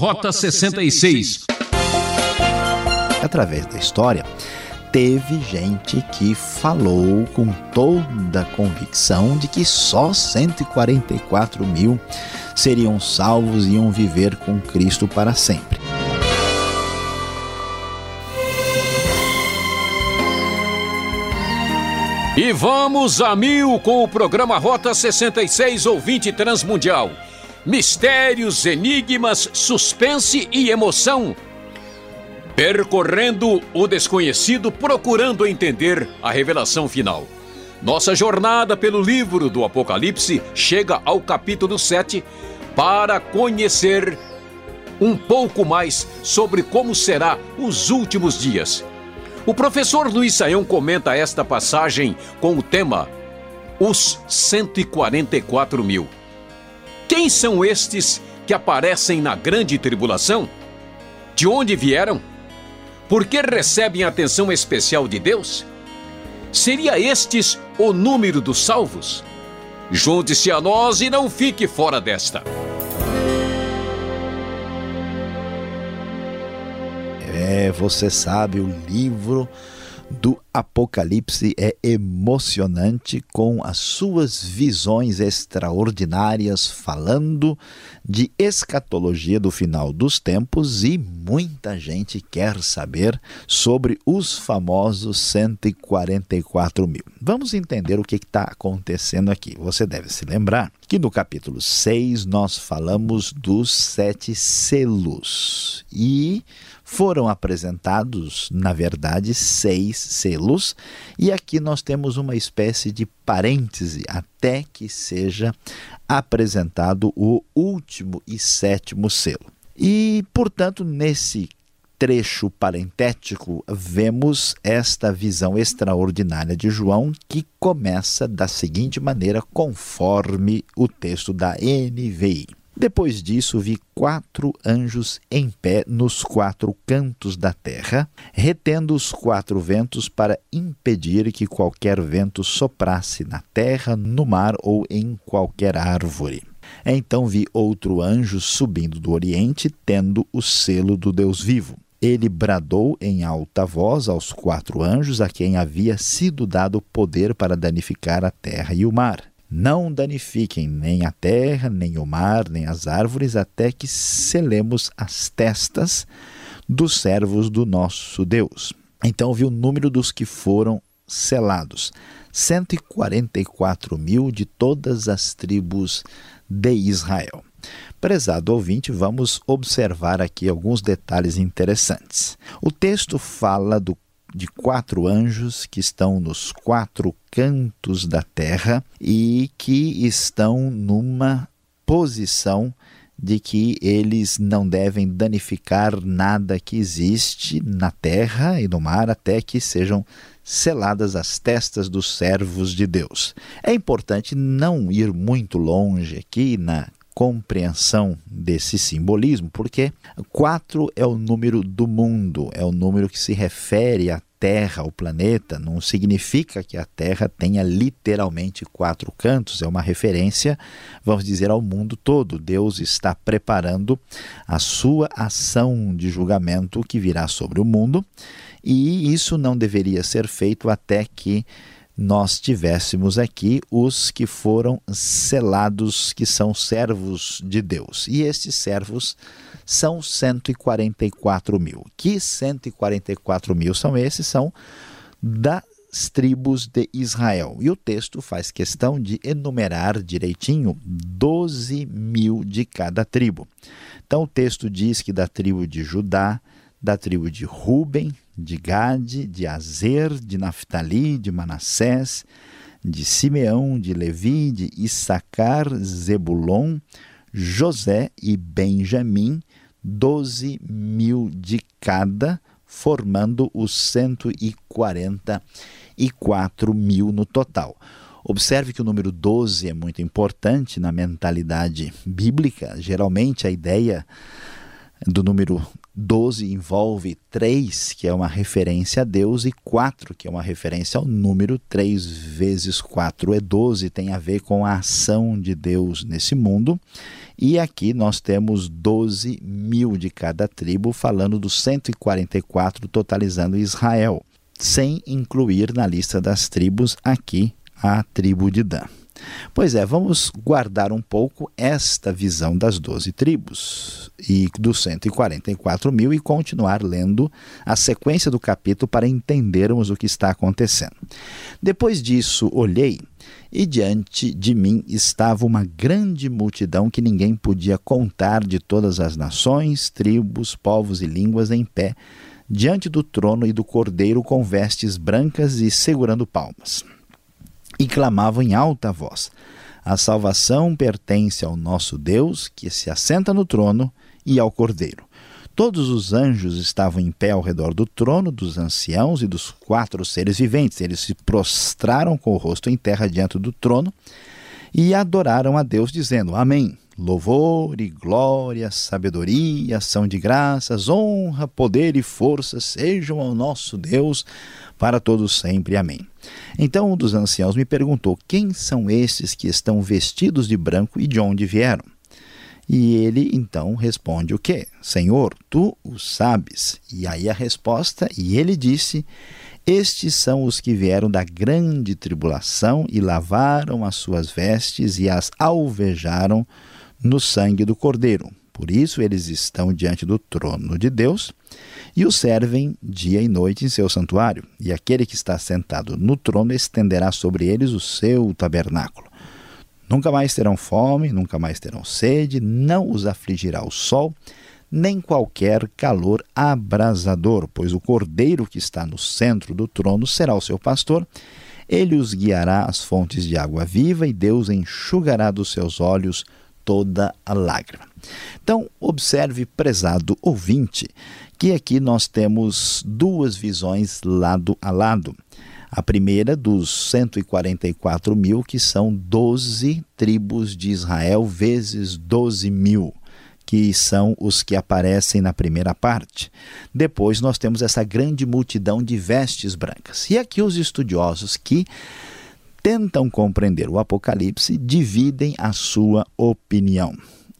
Rota 66. Através da história, teve gente que falou com toda a convicção de que só 144 mil seriam salvos e iam viver com Cristo para sempre. E vamos a mil com o programa Rota 66 Ouvinte Transmundial. Mistérios, enigmas, suspense e emoção Percorrendo o desconhecido, procurando entender a revelação final. Nossa jornada pelo livro do Apocalipse chega ao capítulo 7 para conhecer um pouco mais sobre como será os últimos dias. O professor Luiz Saião comenta esta passagem com o tema Os 144 mil. Quem são estes que aparecem na grande tribulação? De onde vieram? Por que recebem atenção especial de Deus? Seria estes o número dos salvos? Junte-se a nós e não fique fora desta. É, você sabe, o livro do Apocalipse é emocionante com as suas visões extraordinárias, falando de escatologia do final dos tempos e muita gente quer saber sobre os famosos 144 mil. Vamos entender o que está acontecendo aqui. Você deve se lembrar que no capítulo 6 nós falamos dos sete selos e foram apresentados, na verdade, seis selos, e aqui nós temos uma espécie de parêntese até que seja apresentado o último e sétimo selo. E, portanto, nesse trecho parentético, vemos esta visão extraordinária de João que começa da seguinte maneira, conforme o texto da NVI. Depois disso, vi quatro anjos em pé nos quatro cantos da terra, retendo os quatro ventos para impedir que qualquer vento soprasse na terra, no mar ou em qualquer árvore. Então vi outro anjo subindo do oriente, tendo o selo do Deus vivo. Ele bradou em alta voz aos quatro anjos a quem havia sido dado poder para danificar a terra e o mar não danifiquem nem a terra, nem o mar, nem as árvores, até que selemos as testas dos servos do nosso Deus. Então vi o número dos que foram selados: 144 mil de todas as tribos de Israel. Prezado ouvinte, vamos observar aqui alguns detalhes interessantes. O texto fala do de quatro anjos que estão nos quatro cantos da terra e que estão numa posição de que eles não devem danificar nada que existe na terra e no mar até que sejam seladas as testas dos servos de Deus. É importante não ir muito longe aqui na compreensão desse simbolismo, porque quatro é o número do mundo, é o número que se refere à Terra, ao planeta, não significa que a Terra tenha literalmente quatro cantos, é uma referência, vamos dizer, ao mundo todo. Deus está preparando a sua ação de julgamento que virá sobre o mundo, e isso não deveria ser feito até que nós tivéssemos aqui os que foram selados, que são servos de Deus. E estes servos são 144 mil. Que 144 mil são esses? São das tribos de Israel. E o texto faz questão de enumerar direitinho 12 mil de cada tribo. Então o texto diz que da tribo de Judá, da tribo de Ruben, de Gade, de Azer, de Naphtali, de Manassés, de Simeão, de Levi, de Issacar, Zebulon, José e Benjamim, doze mil de cada, formando os 144 mil no total. Observe que o número 12 é muito importante na mentalidade bíblica. Geralmente a ideia do número 12 envolve 3, que é uma referência a Deus, e 4, que é uma referência ao número 3 vezes 4 é 12, tem a ver com a ação de Deus nesse mundo. E aqui nós temos 12 mil de cada tribo, falando dos 144 totalizando Israel, sem incluir na lista das tribos aqui a tribo de Dan. Pois é, vamos guardar um pouco esta visão das doze tribos e dos 144 mil e continuar lendo a sequência do capítulo para entendermos o que está acontecendo. Depois disso, olhei e diante de mim estava uma grande multidão que ninguém podia contar de todas as nações, tribos, povos e línguas em pé, diante do trono e do cordeiro com vestes brancas e segurando palmas e clamavam em alta voz: A salvação pertence ao nosso Deus, que se assenta no trono, e ao Cordeiro. Todos os anjos estavam em pé ao redor do trono, dos anciãos e dos quatro seres viventes. Eles se prostraram com o rosto em terra diante do trono e adoraram a Deus, dizendo: Amém. Louvor e glória, sabedoria, ação de graças, honra, poder e força sejam ao nosso Deus para todos sempre. Amém. Então um dos anciãos me perguntou: Quem são esses que estão vestidos de branco e de onde vieram? E ele então responde o quê? Senhor, tu o sabes. E aí a resposta, e ele disse: Estes são os que vieram da grande tribulação e lavaram as suas vestes e as alvejaram no sangue do Cordeiro. Por isso eles estão diante do trono de Deus e o servem dia e noite em seu santuário. E aquele que está sentado no trono estenderá sobre eles o seu tabernáculo. Nunca mais terão fome, nunca mais terão sede, não os afligirá o sol, nem qualquer calor abrasador, pois o cordeiro que está no centro do trono será o seu pastor. Ele os guiará às fontes de água viva e Deus enxugará dos seus olhos toda a lágrima. Então, observe, prezado ouvinte, que aqui nós temos duas visões lado a lado. A primeira dos 144 mil, que são 12 tribos de Israel vezes 12 mil, que são os que aparecem na primeira parte. Depois nós temos essa grande multidão de vestes brancas. E aqui os estudiosos que tentam compreender o Apocalipse dividem a sua opinião.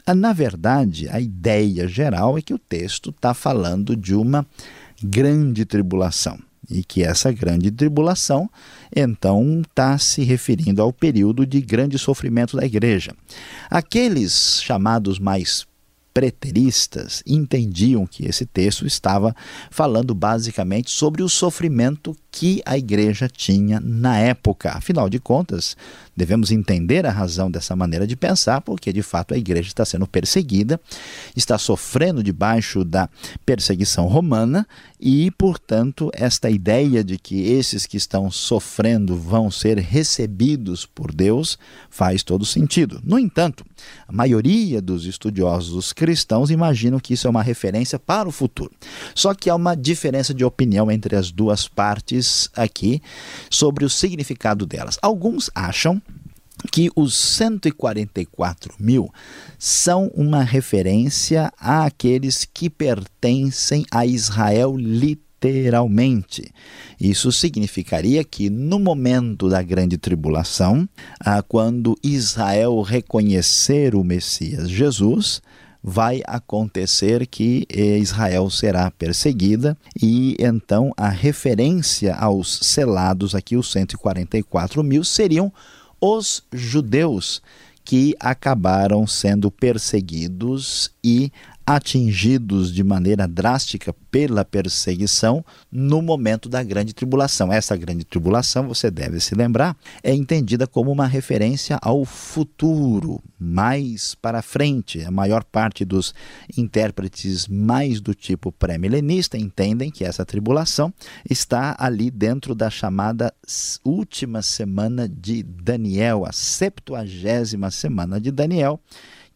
Ah, na verdade, a ideia geral é que o texto está falando de uma grande tribulação e que essa grande tribulação então está se referindo ao período de grande sofrimento da igreja. Aqueles chamados mais preteristas entendiam que esse texto estava falando basicamente sobre o sofrimento que a igreja tinha na época. Afinal de contas, devemos entender a razão dessa maneira de pensar, porque de fato a igreja está sendo perseguida, está sofrendo debaixo da perseguição romana e, portanto, esta ideia de que esses que estão sofrendo vão ser recebidos por Deus faz todo sentido. No entanto, a maioria dos estudiosos cristãos imaginam que isso é uma referência para o futuro. Só que há uma diferença de opinião entre as duas partes aqui sobre o significado delas. Alguns acham que os 144 mil são uma referência àqueles que pertencem a Israel literalmente. Isso significaria que no momento da grande tribulação, ah, quando Israel reconhecer o Messias Jesus, vai acontecer que eh, Israel será perseguida e então a referência aos selados aqui, os 144 mil, seriam os judeus que acabaram sendo perseguidos e atingidos de maneira drástica pela perseguição no momento da grande tribulação. Essa grande tribulação, você deve se lembrar, é entendida como uma referência ao futuro, mais para frente. A maior parte dos intérpretes mais do tipo pré-milenista entendem que essa tribulação está ali dentro da chamada última semana de Daniel, a septuagésima semana de Daniel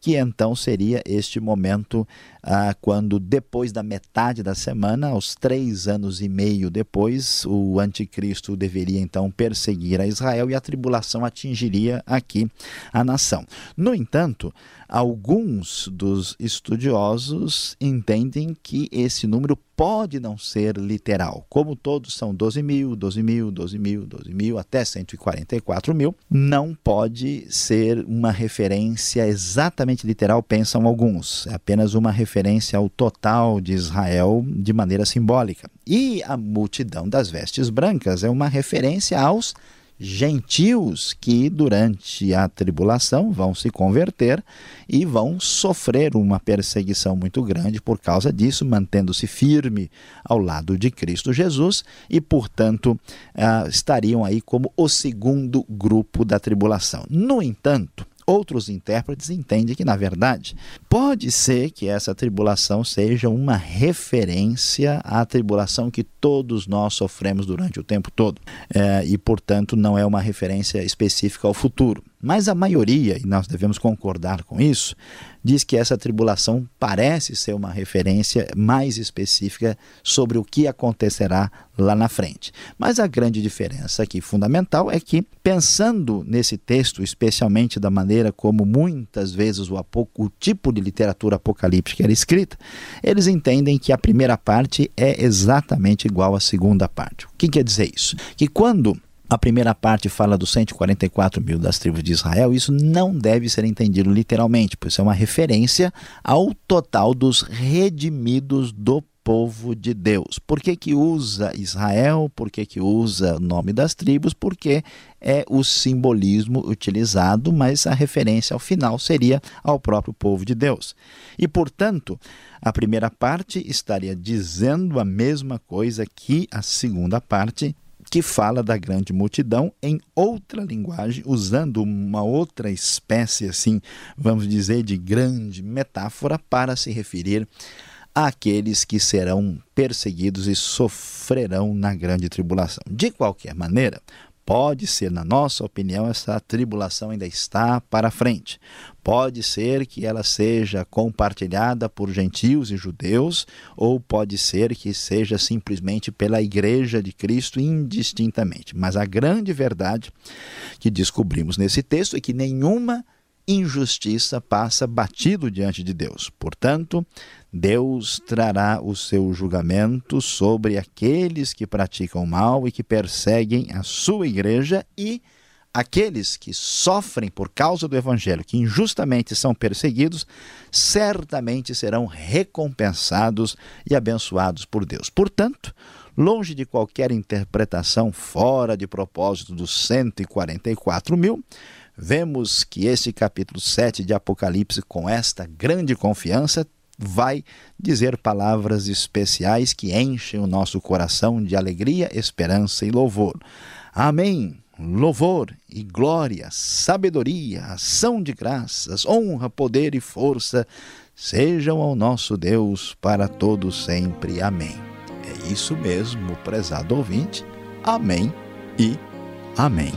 que então seria este momento ah, quando depois da metade da semana, aos três anos e meio depois, o anticristo deveria então perseguir a Israel e a tribulação atingiria aqui a nação. No entanto, alguns dos estudiosos entendem que esse número pode não ser literal. Como todos são 12 mil, 12 mil, 12 mil, 12 mil, até 144 mil, não pode ser uma referência exatamente literal, pensam alguns. É apenas uma referência ao total de Israel de maneira simbólica. E a multidão das vestes brancas é uma referência aos gentios que durante a tribulação vão se converter e vão sofrer uma perseguição muito grande por causa disso, mantendo-se firme ao lado de Cristo Jesus e, portanto, uh, estariam aí como o segundo grupo da tribulação. No entanto, Outros intérpretes entendem que, na verdade, pode ser que essa tribulação seja uma referência à tribulação que todos nós sofremos durante o tempo todo. É, e, portanto, não é uma referência específica ao futuro. Mas a maioria, e nós devemos concordar com isso, diz que essa tribulação parece ser uma referência mais específica sobre o que acontecerá lá na frente. Mas a grande diferença aqui fundamental é que, pensando nesse texto, especialmente da maneira como muitas vezes o, o tipo de literatura apocalíptica era escrita, eles entendem que a primeira parte é exatamente igual à segunda parte. O que quer dizer isso? Que quando a primeira parte fala dos 144 mil das tribos de Israel. Isso não deve ser entendido literalmente, pois é uma referência ao total dos redimidos do povo de Deus. Por que, que usa Israel? Por que, que usa o nome das tribos? Porque é o simbolismo utilizado, mas a referência ao final seria ao próprio povo de Deus. E, portanto, a primeira parte estaria dizendo a mesma coisa que a segunda parte que fala da grande multidão em outra linguagem, usando uma outra espécie, assim, vamos dizer, de grande metáfora para se referir àqueles que serão perseguidos e sofrerão na grande tribulação. De qualquer maneira, Pode ser, na nossa opinião, essa tribulação ainda está para frente. Pode ser que ela seja compartilhada por gentios e judeus, ou pode ser que seja simplesmente pela Igreja de Cristo indistintamente. Mas a grande verdade que descobrimos nesse texto é que nenhuma injustiça passa batido diante de Deus. Portanto, Deus trará o seu julgamento sobre aqueles que praticam mal e que perseguem a sua igreja e aqueles que sofrem por causa do evangelho, que injustamente são perseguidos, certamente serão recompensados e abençoados por Deus. Portanto, longe de qualquer interpretação fora de propósito dos 144 mil, vemos que este capítulo 7 de Apocalipse, com esta grande confiança, vai dizer palavras especiais que enchem o nosso coração de alegria, esperança e louvor. Amém. Louvor e glória, sabedoria, ação de graças, honra, poder e força sejam ao nosso Deus para todos sempre. Amém. É isso mesmo, prezado ouvinte. Amém e amém.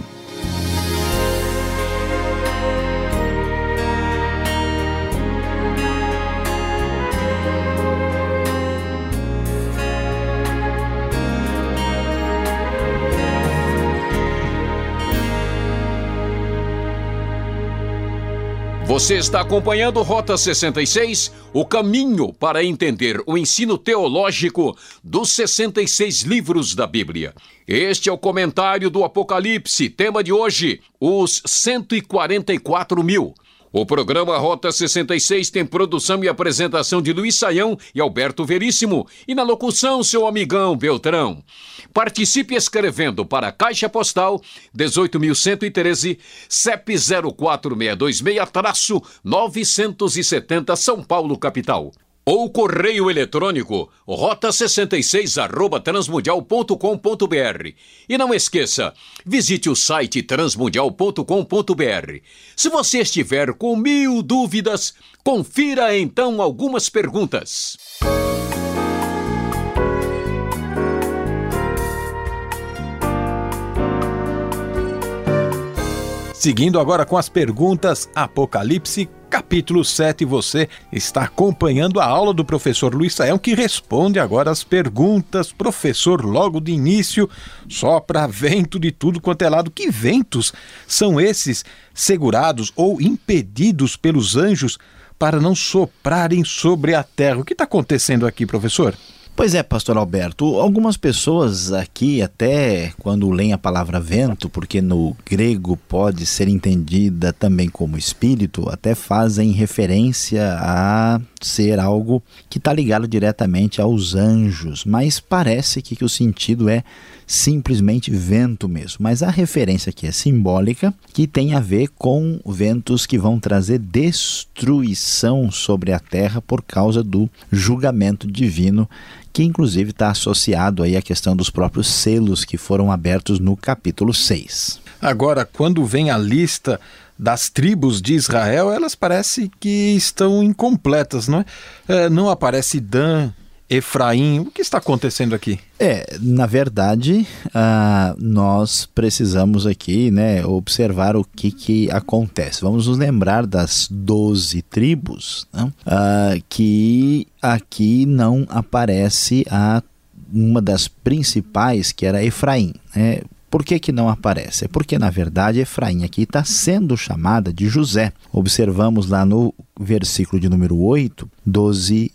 Você está acompanhando Rota 66, o caminho para entender o ensino teológico dos 66 livros da Bíblia. Este é o comentário do Apocalipse, tema de hoje: os 144 mil. O programa Rota 66 tem produção e apresentação de Luiz Saião e Alberto Veríssimo, e na locução seu amigão Beltrão. Participe escrevendo para Caixa Postal 18.113, CEP 04626-970 São Paulo, capital ou correio eletrônico rota66 arroba transmundial.com.br. E não esqueça, visite o site transmundial.com.br. Se você estiver com mil dúvidas, confira então algumas perguntas. Seguindo agora com as perguntas, Apocalipse capítulo capítulo 7. Você está acompanhando a aula do professor Luiz Saião, que responde agora as perguntas. Professor, logo de início, só para vento de tudo quanto é lado. Que ventos são esses segurados ou impedidos pelos anjos para não soprarem sobre a terra? O que está acontecendo aqui, professor? Pois é, pastor Alberto, algumas pessoas aqui, até quando leem a palavra vento, porque no grego pode ser entendida também como espírito, até fazem referência a ser algo que está ligado diretamente aos anjos, mas parece que, que o sentido é simplesmente vento mesmo. Mas a referência aqui é simbólica, que tem a ver com ventos que vão trazer destruição sobre a terra por causa do julgamento divino que inclusive está associado aí à questão dos próprios selos que foram abertos no capítulo 6. Agora, quando vem a lista das tribos de Israel, elas parecem que estão incompletas, não é? é não aparece Dan, Efraim. O que está acontecendo aqui? É, na verdade, uh, nós precisamos aqui né, observar o que, que acontece. Vamos nos lembrar das doze tribos, né, uh, que aqui não aparece a uma das principais, que era Efraim. Né? Por que, que não aparece? É porque, na verdade, Efraim aqui está sendo chamada de José. Observamos lá no versículo de número 8, 12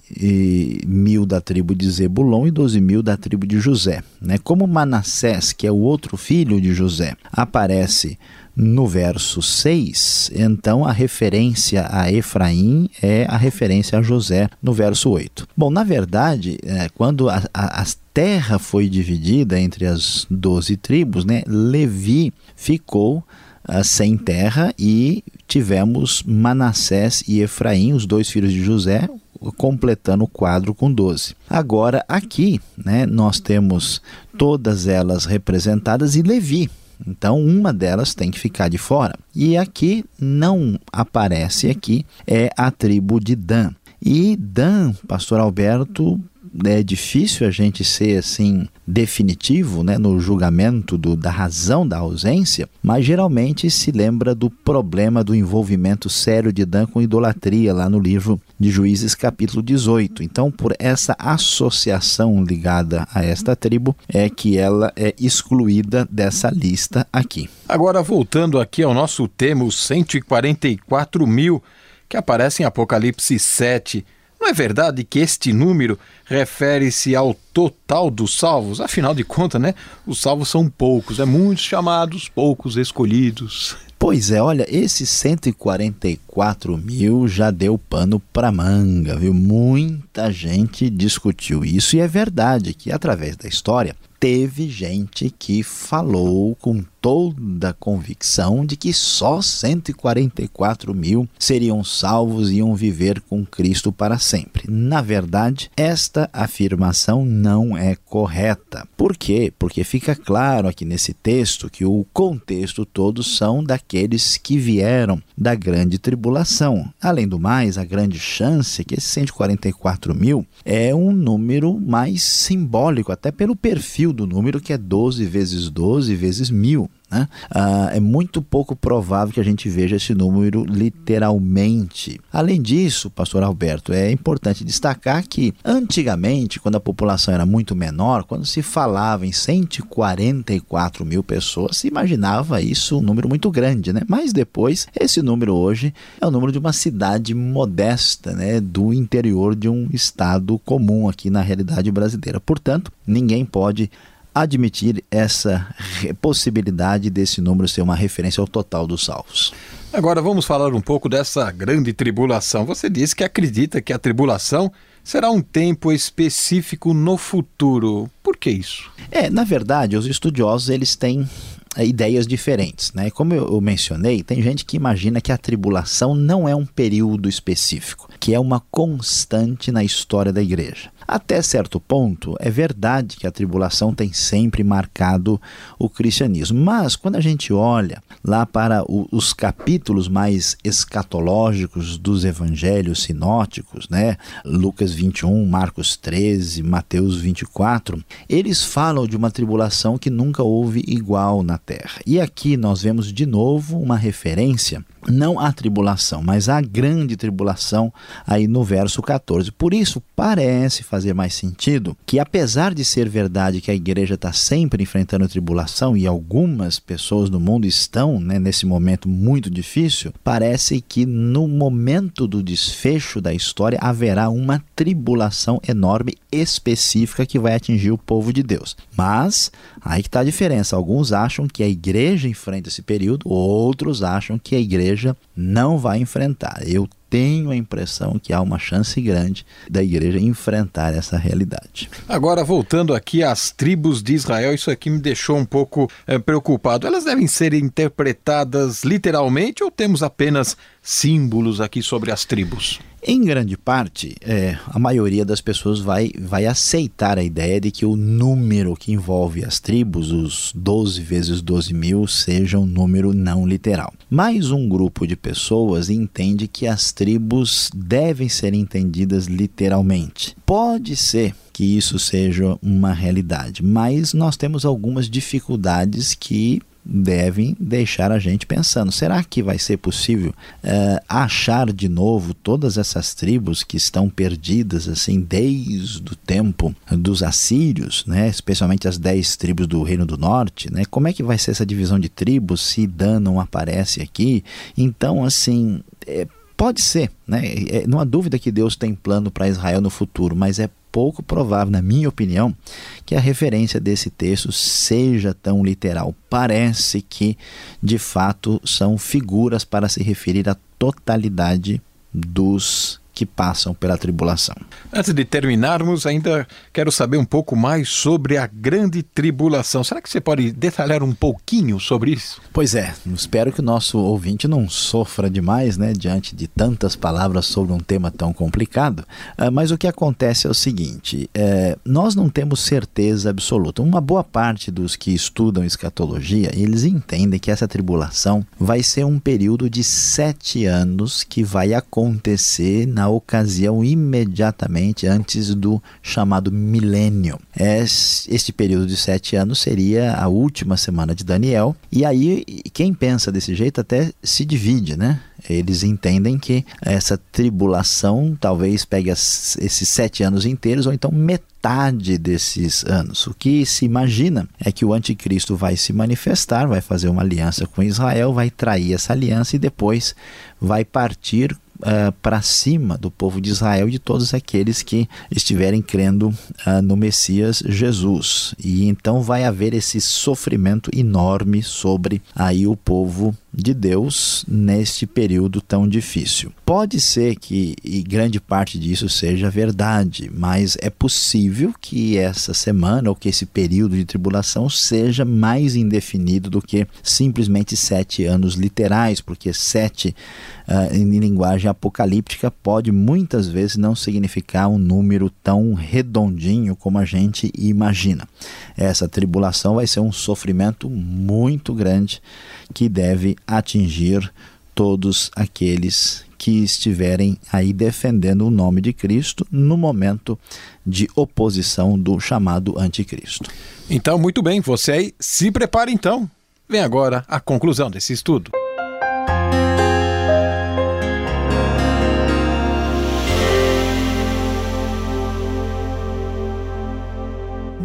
mil da tribo de Zebulon e 12 mil da tribo de José. Né? Como Manassés, que é o outro filho de José, aparece no verso 6, então a referência a Efraim é a referência a José no verso 8. Bom, na verdade, é, quando a, a, terra foi dividida entre as doze tribos, né, Levi ficou uh, sem terra e tivemos Manassés e Efraim, os dois filhos de José, completando o quadro com 12. Agora, aqui, né, nós temos todas elas representadas e Levi, então, uma delas tem que ficar de fora. E aqui não aparece aqui é a tribo de Dan. E Dan, pastor Alberto, é difícil a gente ser assim definitivo né, no julgamento do, da razão da ausência, mas geralmente se lembra do problema do envolvimento sério de Dan com idolatria lá no livro de Juízes, capítulo 18. Então, por essa associação ligada a esta tribo, é que ela é excluída dessa lista aqui. Agora, voltando aqui ao nosso tema, os 144 mil que aparece em Apocalipse 7 não é verdade que este número refere-se ao total dos salvos? Afinal de contas, né? Os salvos são poucos, é muitos chamados, poucos escolhidos. Pois é, olha, esses 144 mil já deu pano para manga, viu? Muita gente discutiu isso e é verdade que, através da história, teve gente que falou com toda convicção de que só 144 mil seriam salvos e iam viver com Cristo para sempre. Na verdade, esta afirmação não é correta. Por quê? Porque fica claro aqui nesse texto que o contexto todo são daqueles que vieram da grande tribulação. Além do mais, a grande chance é que esses 144 mil é um número mais simbólico, até pelo perfil do número que é 12 vezes 12 vezes mil. Né? Ah, é muito pouco provável que a gente veja esse número literalmente. Além disso, pastor Alberto, é importante destacar que antigamente, quando a população era muito menor, quando se falava em 144 mil pessoas, se imaginava isso um número muito grande, né? Mas depois, esse número hoje é o número de uma cidade modesta, né? Do interior de um estado comum aqui na realidade brasileira. Portanto, ninguém pode admitir essa possibilidade desse número ser uma referência ao total dos salvos. Agora vamos falar um pouco dessa grande tribulação. Você disse que acredita que a tribulação será um tempo específico no futuro. Por que isso? É, na verdade, os estudiosos eles têm é, ideias diferentes, né? Como eu mencionei, tem gente que imagina que a tribulação não é um período específico, que é uma constante na história da igreja. Até certo ponto, é verdade que a tribulação tem sempre marcado o cristianismo, mas quando a gente olha lá para o, os capítulos mais escatológicos dos evangelhos sinóticos, né, Lucas 21, Marcos 13, Mateus 24, eles falam de uma tribulação que nunca houve igual na terra. E aqui nós vemos de novo uma referência não a tribulação, mas a grande tribulação aí no verso 14. Por isso, parece fazer mais sentido que, apesar de ser verdade que a igreja está sempre enfrentando tribulação e algumas pessoas no mundo estão né, nesse momento muito difícil, parece que no momento do desfecho da história haverá uma tribulação enorme específica que vai atingir o povo de Deus. Mas aí que está a diferença. Alguns acham que a igreja enfrenta esse período, outros acham que a igreja Norvège não vai enfrentar. Eu tenho a impressão que há uma chance grande da igreja enfrentar essa realidade. Agora, voltando aqui às tribos de Israel, isso aqui me deixou um pouco é, preocupado. Elas devem ser interpretadas literalmente ou temos apenas símbolos aqui sobre as tribos? Em grande parte, é, a maioria das pessoas vai, vai aceitar a ideia de que o número que envolve as tribos, os 12 vezes 12 mil, seja um número não literal. Mais um grupo de pessoas entende que as tribos devem ser entendidas literalmente. Pode ser que isso seja uma realidade, mas nós temos algumas dificuldades que devem deixar a gente pensando: será que vai ser possível uh, achar de novo todas essas tribos que estão perdidas assim desde o tempo dos assírios, né? especialmente as dez tribos do Reino do Norte? Né? Como é que vai ser essa divisão de tribos se Dan não aparece aqui? Então, assim. É, pode ser, né? É, não há dúvida que Deus tem plano para Israel no futuro, mas é pouco provável, na minha opinião, que a referência desse texto seja tão literal. Parece que, de fato, são figuras para se referir à totalidade dos que passam pela tribulação. Antes de terminarmos, ainda quero saber um pouco mais sobre a grande tribulação. Será que você pode detalhar um pouquinho sobre isso? Pois é, espero que o nosso ouvinte não sofra demais, né, diante de tantas palavras sobre um tema tão complicado. Uh, mas o que acontece é o seguinte: é, nós não temos certeza absoluta. Uma boa parte dos que estudam escatologia, eles entendem que essa tribulação vai ser um período de sete anos que vai acontecer na na ocasião imediatamente antes do chamado milênio. Este período de sete anos seria a última semana de Daniel, e aí quem pensa desse jeito até se divide, né? Eles entendem que essa tribulação talvez pegue as, esses sete anos inteiros, ou então metade desses anos. O que se imagina é que o anticristo vai se manifestar, vai fazer uma aliança com Israel, vai trair essa aliança e depois vai partir uh, para cima do povo de Israel e de todos aqueles que estiverem crendo uh, no Messias Jesus. E então vai haver esse sofrimento enorme sobre aí o povo de Deus neste período tão difícil. Pode ser que grande parte disso seja verdade, mas é possível que essa semana ou que esse período de tribulação seja mais indefinido do que simplesmente sete anos literais, porque sete uh, em linguagem apocalíptica pode muitas vezes não significar um número tão redondinho como a gente imagina. Essa tribulação vai ser um sofrimento muito grande que deve atingir todos aqueles que estiverem aí defendendo o nome de Cristo no momento de oposição do chamado anticristo. Então, muito bem, você aí se prepare então. Vem agora a conclusão desse estudo.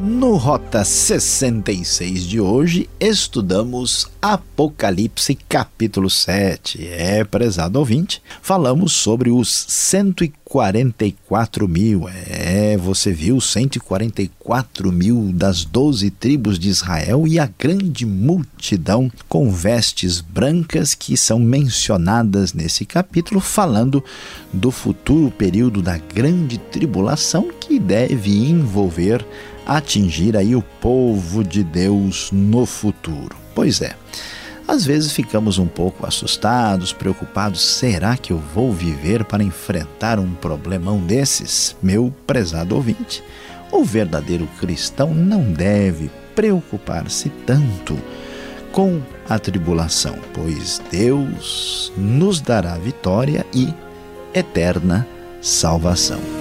No Rota 66 de hoje, estudamos Apocalipse capítulo 7. É, prezado ouvinte, falamos sobre os 144 mil. É, você viu 144 mil das 12 tribos de Israel e a grande multidão com vestes brancas que são mencionadas nesse capítulo, falando do futuro período da grande tribulação que deve envolver atingir aí o povo de Deus no futuro. Pois é, às vezes ficamos um pouco assustados, preocupados: será que eu vou viver para enfrentar um problemão desses? Meu prezado ouvinte, o verdadeiro cristão não deve preocupar-se tanto com a tribulação, pois Deus nos dará vitória e eterna salvação.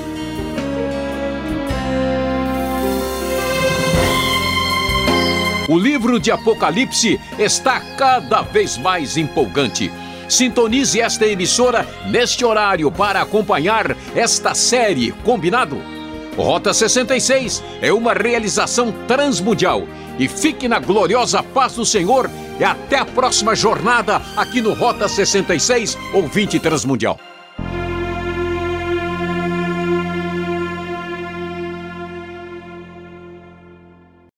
O livro de Apocalipse está cada vez mais empolgante. Sintonize esta emissora neste horário para acompanhar esta série, combinado? Rota 66 é uma realização transmundial. E fique na gloriosa paz do Senhor e até a próxima jornada aqui no Rota 66, ouvinte transmundial.